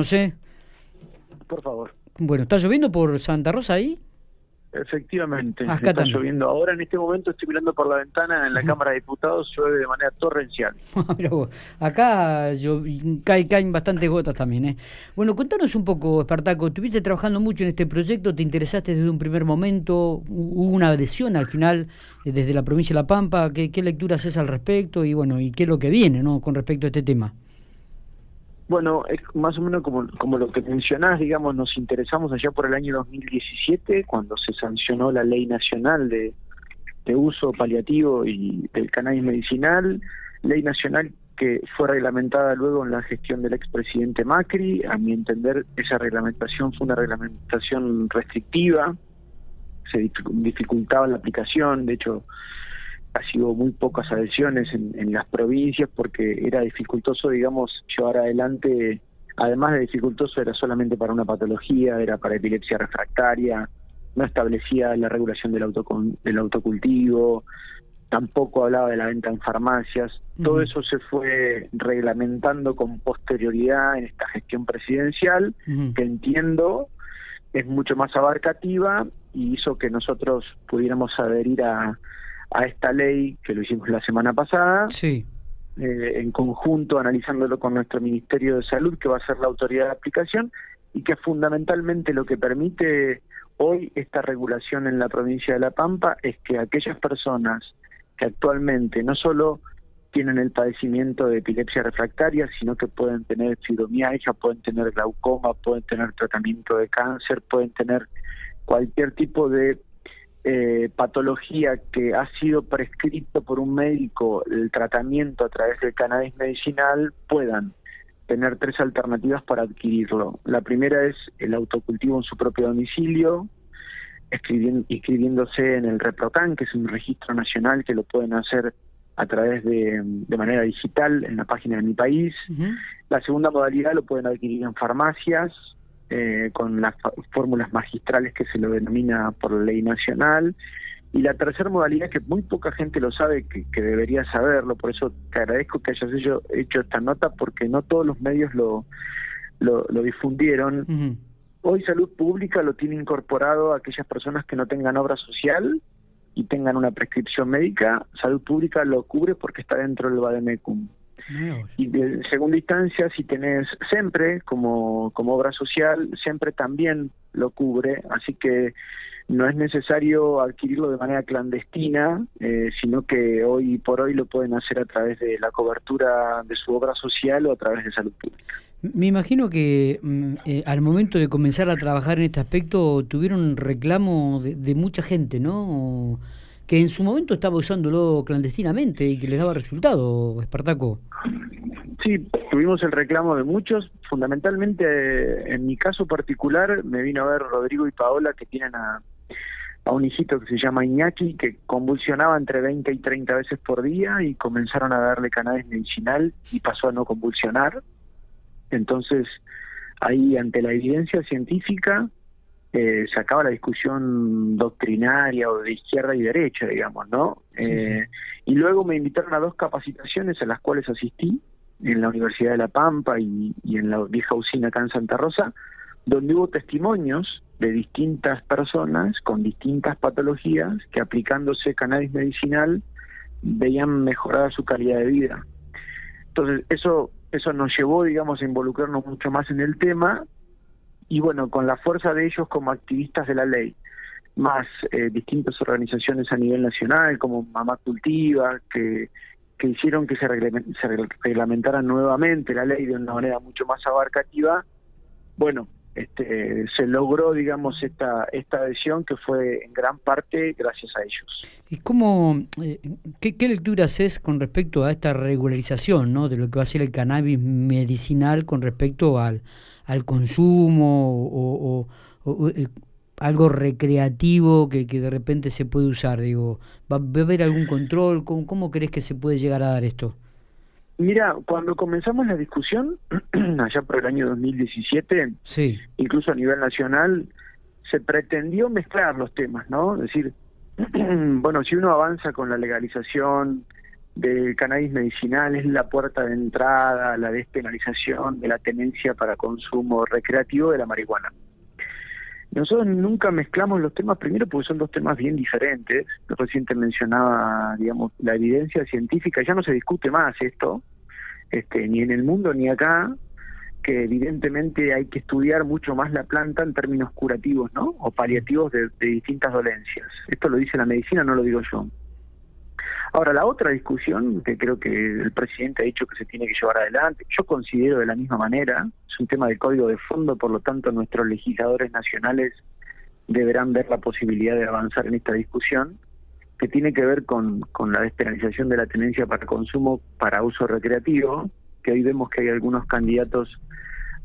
No sé. Por favor. Bueno, ¿está lloviendo por Santa Rosa ahí? Efectivamente, Acá está también. lloviendo. Ahora en este momento estoy mirando por la ventana en la Cámara de Diputados, llueve de manera torrencial. Vos, Acá yo, cae, caen bastantes gotas también. ¿eh? Bueno, contanos un poco, Espartaco. Estuviste trabajando mucho en este proyecto, te interesaste desde un primer momento, hubo una adhesión al final eh, desde la provincia de La Pampa. ¿Qué, qué lecturas haces al respecto y bueno, y qué es lo que viene ¿no? con respecto a este tema? Bueno, es más o menos como, como lo que mencionás, digamos, nos interesamos allá por el año 2017, cuando se sancionó la ley nacional de, de uso paliativo y del cannabis medicinal, ley nacional que fue reglamentada luego en la gestión del expresidente Macri. A mi entender, esa reglamentación fue una reglamentación restrictiva, se dificu- dificultaba la aplicación, de hecho, ha sido muy pocas adhesiones en, en las provincias porque era dificultoso, digamos, llevar adelante, además de dificultoso, era solamente para una patología, era para epilepsia refractaria, no establecía la regulación del, autocon- del autocultivo, tampoco hablaba de la venta en farmacias. Todo eso se fue reglamentando con posterioridad en esta gestión presidencial, que entiendo es mucho más abarcativa y hizo que nosotros pudiéramos adherir a, a esta ley, que lo hicimos la semana pasada, Sí. eh, en conjunto analizándolo con nuestro Ministerio de Salud, que va a ser la autoridad de aplicación, y que fundamentalmente lo que permite hoy esta regulación en la provincia de La Pampa es que aquellas personas que actualmente no solo tienen el padecimiento de epilepsia refractaria, sino que pueden tener fibromialgia, pueden tener glaucoma, pueden tener tratamiento de cáncer, pueden tener cualquier tipo de eh, patología que ha sido prescrito por un médico el tratamiento a través del cannabis medicinal puedan tener tres alternativas para adquirirlo. La primera es el autocultivo en su propio domicilio, inscribiéndose en el ReproCan, que es un registro nacional que lo pueden hacer a través de, de manera digital en la página de mi país. La segunda modalidad lo pueden adquirir en farmacias eh, con las fórmulas magistrales que se lo denomina por la ley nacional. Y la tercera modalidad que muy poca gente lo sabe, que, que debería saberlo, por eso te agradezco que hayas hecho, hecho esta nota, porque no todos los medios lo, lo, lo difundieron. Hoy Salud Pública lo tiene incorporado a aquellas personas que no tengan obra social y tengan una prescripción médica. Salud Pública lo cubre porque está dentro del Bademecum. Y de segunda instancia, si tenés siempre como, como obra social, siempre también lo cubre, así que no es necesario adquirirlo de manera clandestina, eh, sino que hoy por hoy lo pueden hacer a través de la cobertura de su obra social o a través de salud pública. Me imagino que mm, eh, al momento de comenzar a trabajar en este aspecto tuvieron reclamo de, de mucha gente, ¿no? Que en su momento estaba usándolo clandestinamente y que les daba resultado, Espartaco. Sí, tuvimos el reclamo de muchos. Fundamentalmente, eh, en mi caso particular, me vino a ver Rodrigo y Paola, que tienen a, a un hijito que se llama Iñaki, que convulsionaba entre 20 y 30 veces por día y comenzaron a darle cannabis medicinal y pasó a no convulsionar. Entonces, ahí ante la evidencia científica, eh, se acaba la discusión doctrinaria o de izquierda y derecha, digamos, ¿no? Sí, sí. Eh, y luego me invitaron a dos capacitaciones a las cuales asistí en la Universidad de La Pampa y, y en la vieja usina acá en Santa Rosa, donde hubo testimonios de distintas personas con distintas patologías que aplicándose cannabis medicinal veían mejorada su calidad de vida. Entonces, eso, eso nos llevó, digamos, a involucrarnos mucho más en el tema y bueno, con la fuerza de ellos como activistas de la ley, más eh, distintas organizaciones a nivel nacional, como Mamá Cultiva, que, que hicieron que se, se regla- reglamentara nuevamente la ley de una manera mucho más abarcativa, bueno, este, se logró, digamos, esta, esta adhesión que fue en gran parte gracias a ellos. ¿Y cómo, eh, qué, qué lectura haces con respecto a esta regularización ¿no? de lo que va a ser el cannabis medicinal con respecto al, al consumo o, o- o- o, eh, algo recreativo que, que de repente se puede usar? Digo, ¿va, va a haber algún control? ¿Cómo, ¿Cómo crees que se puede llegar a dar esto? Mira, cuando comenzamos la discusión, allá por el año 2017, Sí, incluso a nivel nacional, se pretendió mezclar los temas, ¿no? Es decir, bueno, si uno avanza con la legalización del cannabis medicinal es la puerta de entrada a la despenalización de la tenencia para consumo recreativo de la marihuana. Nosotros nunca mezclamos los temas, primero porque son dos temas bien diferentes. Reciente mencionaba, digamos, la evidencia científica, ya no se discute más esto, este, ni en el mundo ni acá, que evidentemente hay que estudiar mucho más la planta en términos curativos, ¿no? O paliativos de distintas dolencias. Esto lo dice la medicina, no lo digo yo. Ahora, la otra discusión que creo que el presidente ha dicho que se tiene que llevar adelante, yo considero de la misma manera, es un tema de código de fondo, por lo tanto nuestros legisladores nacionales deberán ver la posibilidad de avanzar en esta discusión, que tiene que ver con, con la despenalización de la tenencia para consumo para uso recreativo, que hoy vemos que hay algunos candidatos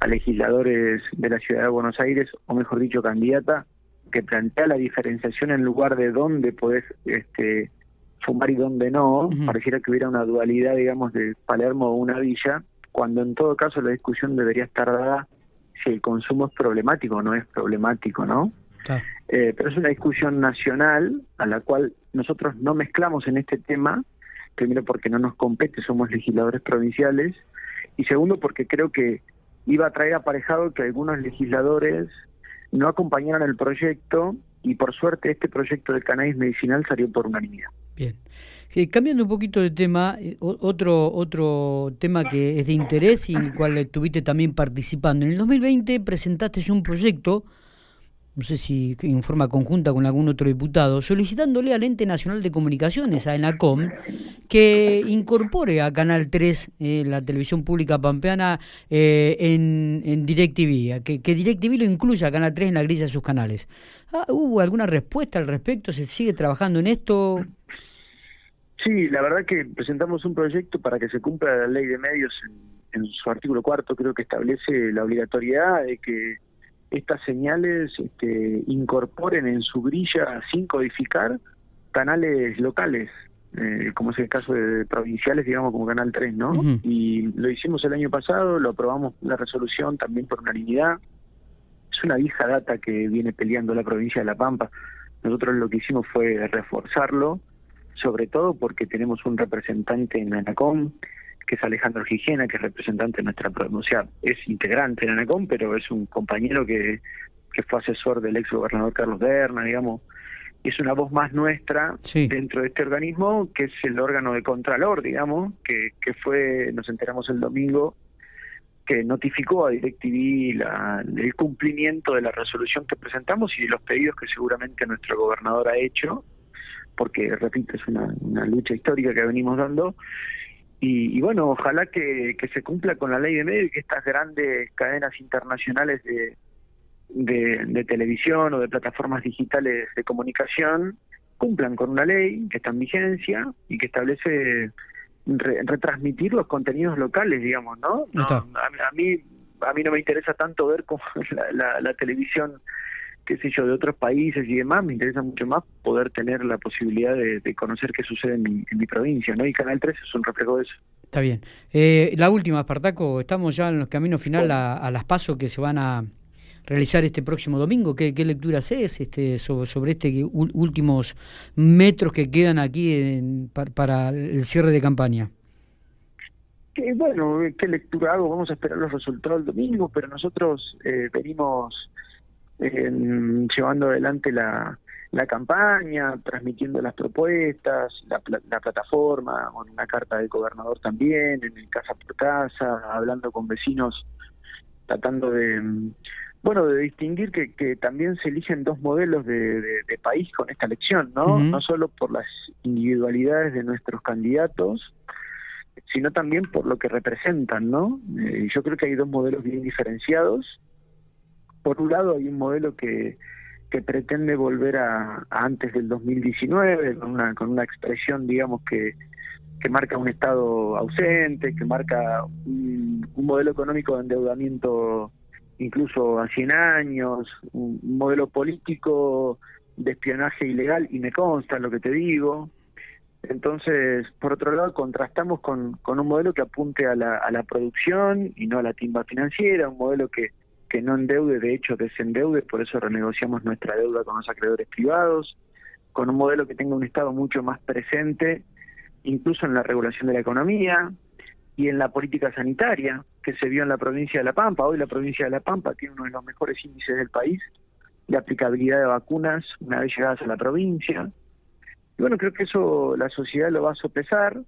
a legisladores de la ciudad de Buenos Aires, o mejor dicho, candidata, que plantea la diferenciación en lugar de dónde podés este, fumar y donde no, pareciera que hubiera una dualidad, digamos, de Palermo o una villa, cuando en todo caso la discusión debería estar dada si el consumo es problemático o no es problemático, ¿no? Eh, pero es una discusión nacional a la cual nosotros no mezclamos en este tema, primero porque no nos compete, somos legisladores provinciales, y segundo porque creo que iba a traer aparejado que algunos legisladores no acompañaran el proyecto y por suerte este proyecto del cannabis medicinal salió por unanimidad. Bien. Eh, cambiando un poquito de tema, eh, otro, otro tema que es de interés y en el cual estuviste también participando. En el 2020 presentaste un proyecto, no sé si en forma conjunta con algún otro diputado, solicitándole al Ente Nacional de Comunicaciones, a ENACOM, que incorpore a Canal 3, eh, la televisión pública pampeana, en, en DirecTV, que, que DirecTV lo incluya a Canal 3 en la grilla de sus canales. Ah, ¿Hubo alguna respuesta al respecto? ¿Se sigue trabajando en esto? Sí, la verdad que presentamos un proyecto para que se cumpla la ley de medios en, su artículo cuarto, creo que establece la obligatoriedad de que estas señales este, incorporen en su grilla sin codificar canales locales, eh, como es el caso de provinciales, digamos, como Canal 3, ¿no? Y lo hicimos el año pasado, lo aprobamos la resolución también por unanimidad. Es una vieja data que viene peleando la provincia de La Pampa. Nosotros lo que hicimos fue reforzarlo sobre todo porque tenemos un representante en ANACOM, que es Alejandro Gijena, que es representante de nuestra sea, es integrante en ANACOM, pero es un compañero que, que fue asesor del ex gobernador Carlos Berna, digamos, es una voz más nuestra dentro de este organismo, que es el órgano de Contralor, digamos, que, que fue, nos enteramos el domingo, que notificó a DirecTV la, el cumplimiento de la resolución que presentamos y de los pedidos que seguramente nuestro gobernador ha hecho porque, repito, es una, lucha histórica que venimos dando. Y, bueno, ojalá que, se cumpla con la ley de medios y que estas grandes cadenas internacionales de, de, televisión o de plataformas digitales de comunicación cumplan con una ley que está en vigencia y que establece retransmitir los contenidos locales, digamos, ¿no? a, mí a mí no me interesa tanto ver cómo la, la televisión qué sé yo, de otros países y demás, me interesa mucho más poder tener la posibilidad de, conocer qué sucede en mi, provincia, ¿no? Y Canal 3 es un reflejo de eso. Está bien. Eh, la última, Espartaco, estamos ya en los caminos final a, las pasos que se van a realizar este próximo domingo. ¿Qué, qué lectura haces este, sobre, sobre este últimos metros que quedan aquí para el cierre de campaña? bueno, ¿qué lectura hago? Vamos a esperar los resultados el domingo, pero nosotros eh, venimos llevando adelante la, la campaña, transmitiendo las propuestas, la, la plataforma, con una carta del gobernador también, en el casa por casa, hablando con vecinos, tratando de, bueno, de distinguir que, que también se eligen dos modelos de, de, país con esta elección, ¿no? No solo por las individualidades de nuestros candidatos, sino también por lo que representan, ¿no? Eh, yo creo que hay dos modelos bien diferenciados por un lado hay un modelo que, que pretende volver a, antes del 2019 con una, con una expresión, digamos, que, que marca un Estado ausente, que marca un, modelo económico de endeudamiento incluso a 100 años, un, modelo político de espionaje ilegal, y me consta lo que te digo. Entonces, por otro lado, contrastamos con, con un modelo que apunte a la, a la producción y no a la timba financiera, un modelo que, que no endeude, de hecho desendeude, por eso renegociamos nuestra deuda con los acreedores privados, con un modelo que tenga un Estado mucho más presente incluso en la regulación de la economía y en la política sanitaria que se vio en la provincia de La Pampa. Hoy la provincia de La Pampa tiene uno de los mejores índices del país de aplicabilidad de vacunas una vez llegadas a la provincia. Y bueno, creo que eso la sociedad lo va a sopesar.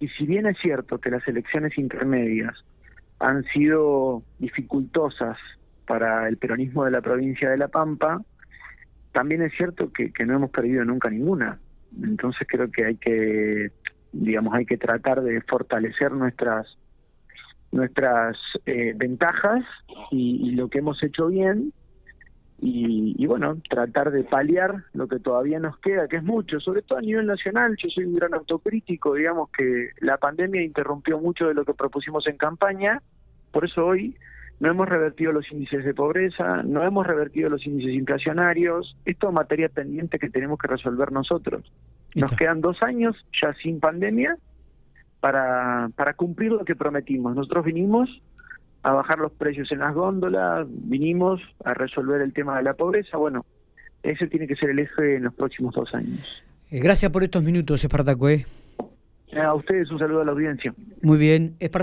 Y si bien es cierto que las elecciones intermedias han sido dificultosas para el peronismo de la provincia de La Pampa, también es cierto que, no hemos perdido nunca ninguna. Entonces creo que hay que, digamos, hay que tratar de fortalecer nuestras nuestras eh, ventajas y, lo que hemos hecho bien y, bueno, tratar de paliar lo que todavía nos queda, que es mucho, sobre todo a nivel nacional. Yo soy un gran autocrítico, digamos que la pandemia interrumpió mucho de lo que propusimos en campaña, por eso hoy no hemos revertido los índices de pobreza, no hemos revertido los índices inflacionarios, esto es materia pendiente que tenemos que resolver nosotros. Nos quedan dos años ya sin pandemia para, para cumplir lo que prometimos. Nosotros vinimos a bajar los precios en las góndolas, vinimos a resolver el tema de la pobreza, bueno, ese tiene que ser el eje en los próximos dos años. Eh, gracias por estos minutos, Espartaco. ¿eh? A ustedes un saludo a la audiencia. Muy bien.